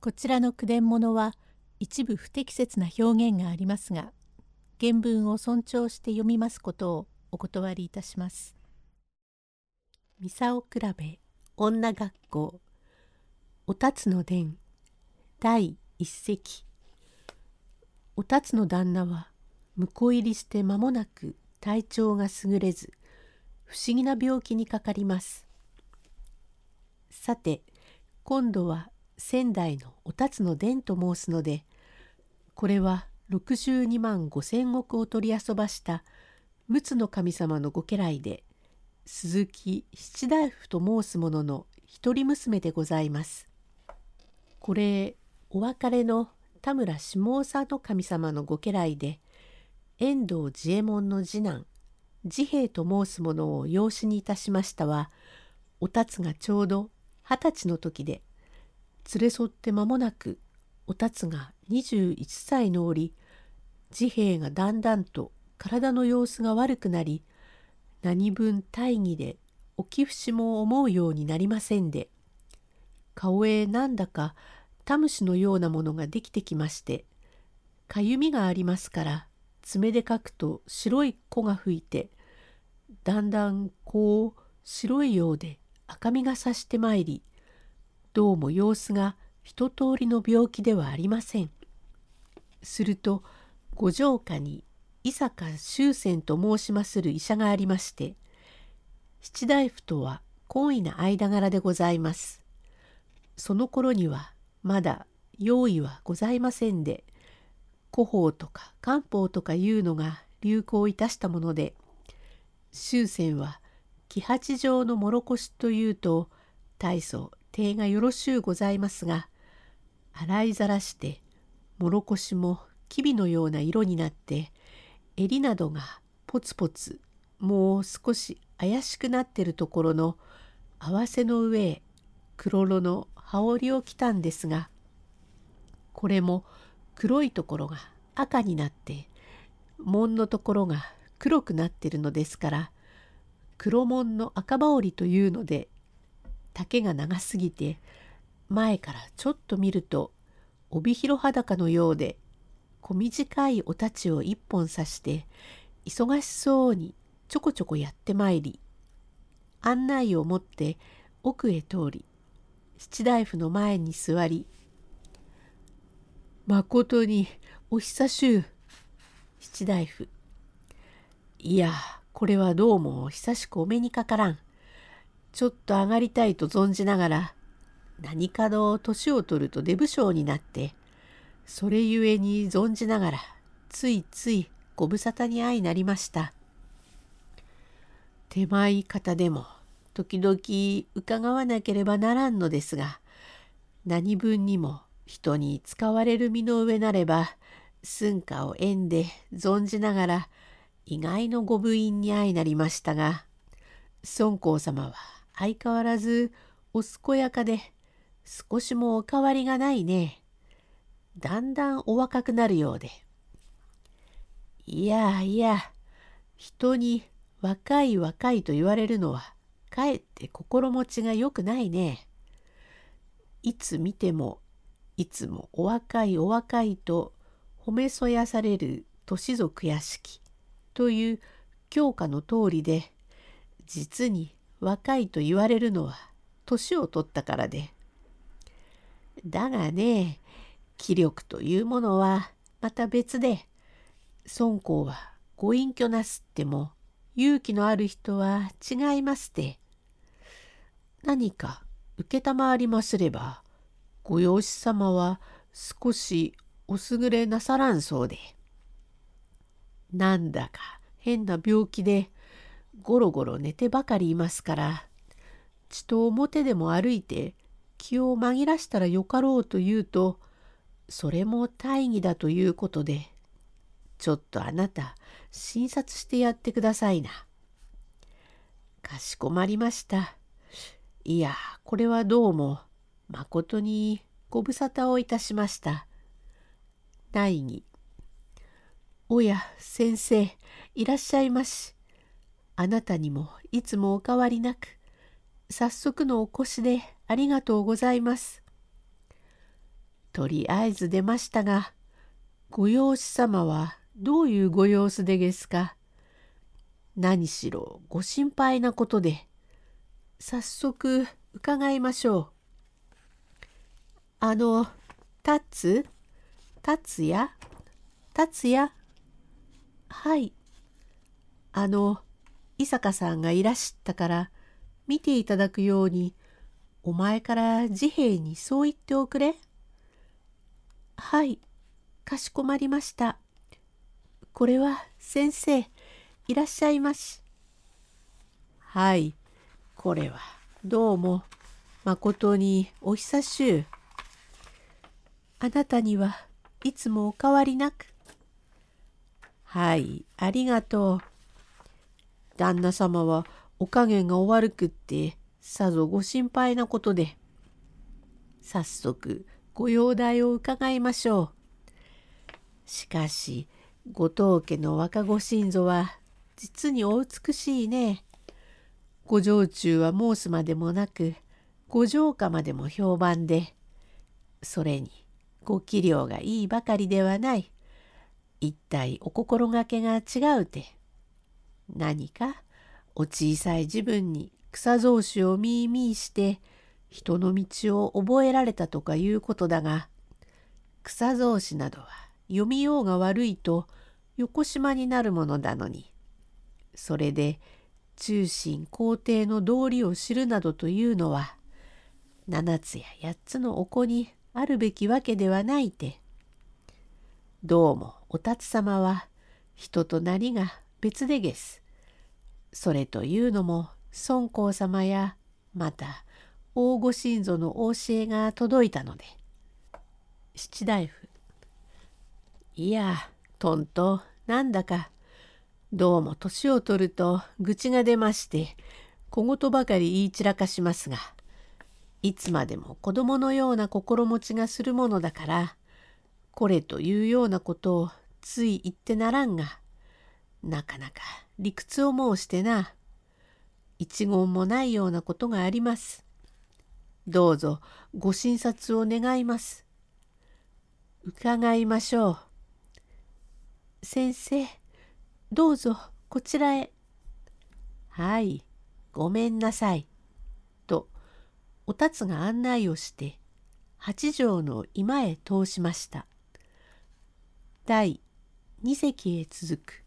こちらの句伝物は一部不適切な表現がありますが原文を尊重して読みますことをお断りいたします。ミサオ比べ女学校おたつの伝第一席おたつの旦那は婿入りして間もなく体調が優れず不思議な病気にかかります。さて今度は仙台のおたつの伝と申すのでこれは62万5千石を取り遊ばした陸奥の神様のご家来で鈴木七大夫と申す者の一人娘でございます。これお別れの田村下総の神様のご家来で遠藤治右衛門の次男治兵衛と申す者を養子にいたしましたはおたつがちょうど二十歳の時で連れ添って間もなくおたつが21歳の折治兵衛がだんだんと体の様子が悪くなり何分大義で起き節も思うようになりませんで顔へなんだかタムシのようなものができてきましてかゆみがありますから爪でかくと白い粉が吹いてだんだんこう白いようで赤みがさしてまいりどうも様子が一通りの病気ではありません。すると五条下に伊坂修仙と申しまする医者がありまして七大夫とは懇意な間柄でございます。その頃にはまだ用意はございませんで古法とか漢方とかいうのが流行いたしたもので終戦は木八条のもろこしというと大層手がよろしゅうございますが洗いざらしてもろこしもきびのような色になって襟などがポツポツもう少し怪しくなってるところの合わせの上へ黒色の羽織を着たんですがこれも黒いところが赤になって門のところが黒くなってるのですから黒門の赤羽織というので丈が長すぎて前からちょっと見ると帯広裸のようで小短いお太刀を一本刺して忙しそうにちょこちょこやってまいり案内を持って奥へ通り七大夫の前に座り「まことにお久しゅう七大夫。いやこれはどうも久しくお目にかからん。ちょっと上がりたいと存じながら何かの年を取ると出不精になってそれゆえに存じながらついついご無沙汰に相なりました。手前方でも時々伺わなければならんのですが何分にも人に使われる身の上なれば寸暇を縁で存じながら意外のご部員に相なりましたが孫公様は相変わらずお健やかで少しもお変わりがないね。だんだんお若くなるようで。いやいや、人に若い若いと言われるのは、かえって心持ちが良くないね。いつ見ても、いつもお若いお若いと褒めそやされる年族屋敷という教科の通りで、実に若いと言われるのは年を取ったからで。だがね、気力というものはまた別で、孫公はご隠居なすっても勇気のある人は違いますて。何か承りますれば、ご養子様は少しお優れなさらんそうで。なんだか変な病気でゴロゴロ寝てばかりいますから、血と表でも歩いて気を紛らしたらよかろうと言うとそれも大義だということでちょっとあなた診察してやってくださいな。かしこまりました。いやこれはどうもまことにご無沙汰をいたしました。大義おや先生いらっしゃいまし。あなたにもいつもお変わりなく早速のお越しでありがとうございます。とりあえず出ましたが、ご養子様はどういうご様子でですか？何しろご心配なことで、早速伺いましょう。あの、たつ？達也達也はい。あの、伊坂さんがいらしたから見ていただくように、お前から治兵衛にそう言っておくれ。はい、かしこまりました。これは先生、いらっしゃいまし。はい、これはどうも、まことにお久しゅう。あなたにはいつもお変わりなく。はい、ありがとう。旦那様はお加減がお悪くってさぞご心配なことで。早速ご容体を伺いましょう。しかし後藤家の若御神祖は実にお美しいね。ご城中は申すまでもなくご城下までも評判でそれにご器量がいいばかりではない。一体お心がけが違うて。何かお小さい自分に草草子をみいみいして人の道を覚えられたとかいうことだが草草子などは読みようが悪いと横島になるものだのにそれで中心皇帝の道理を知るなどというのは七つや八つのお子にあるべきわけではないてどうもお辰様は人となりが別でげす。それというのも孫公様やまた大御神祖のお教えが届いたので。七大夫。いやとんとなんだかどうも年を取ると愚痴が出まして小言ばかり言い散らかしますがいつまでも子供のような心持ちがするものだからこれというようなことをつい言ってならんがなかなか理屈を申してな一言もないようなことがあります。どうぞご診察を願います。伺いましょう。先生、どうぞこちらへ。はい、ごめんなさい。と、おたつが案内をして、八畳の居間へ通しました。第二席へ続く。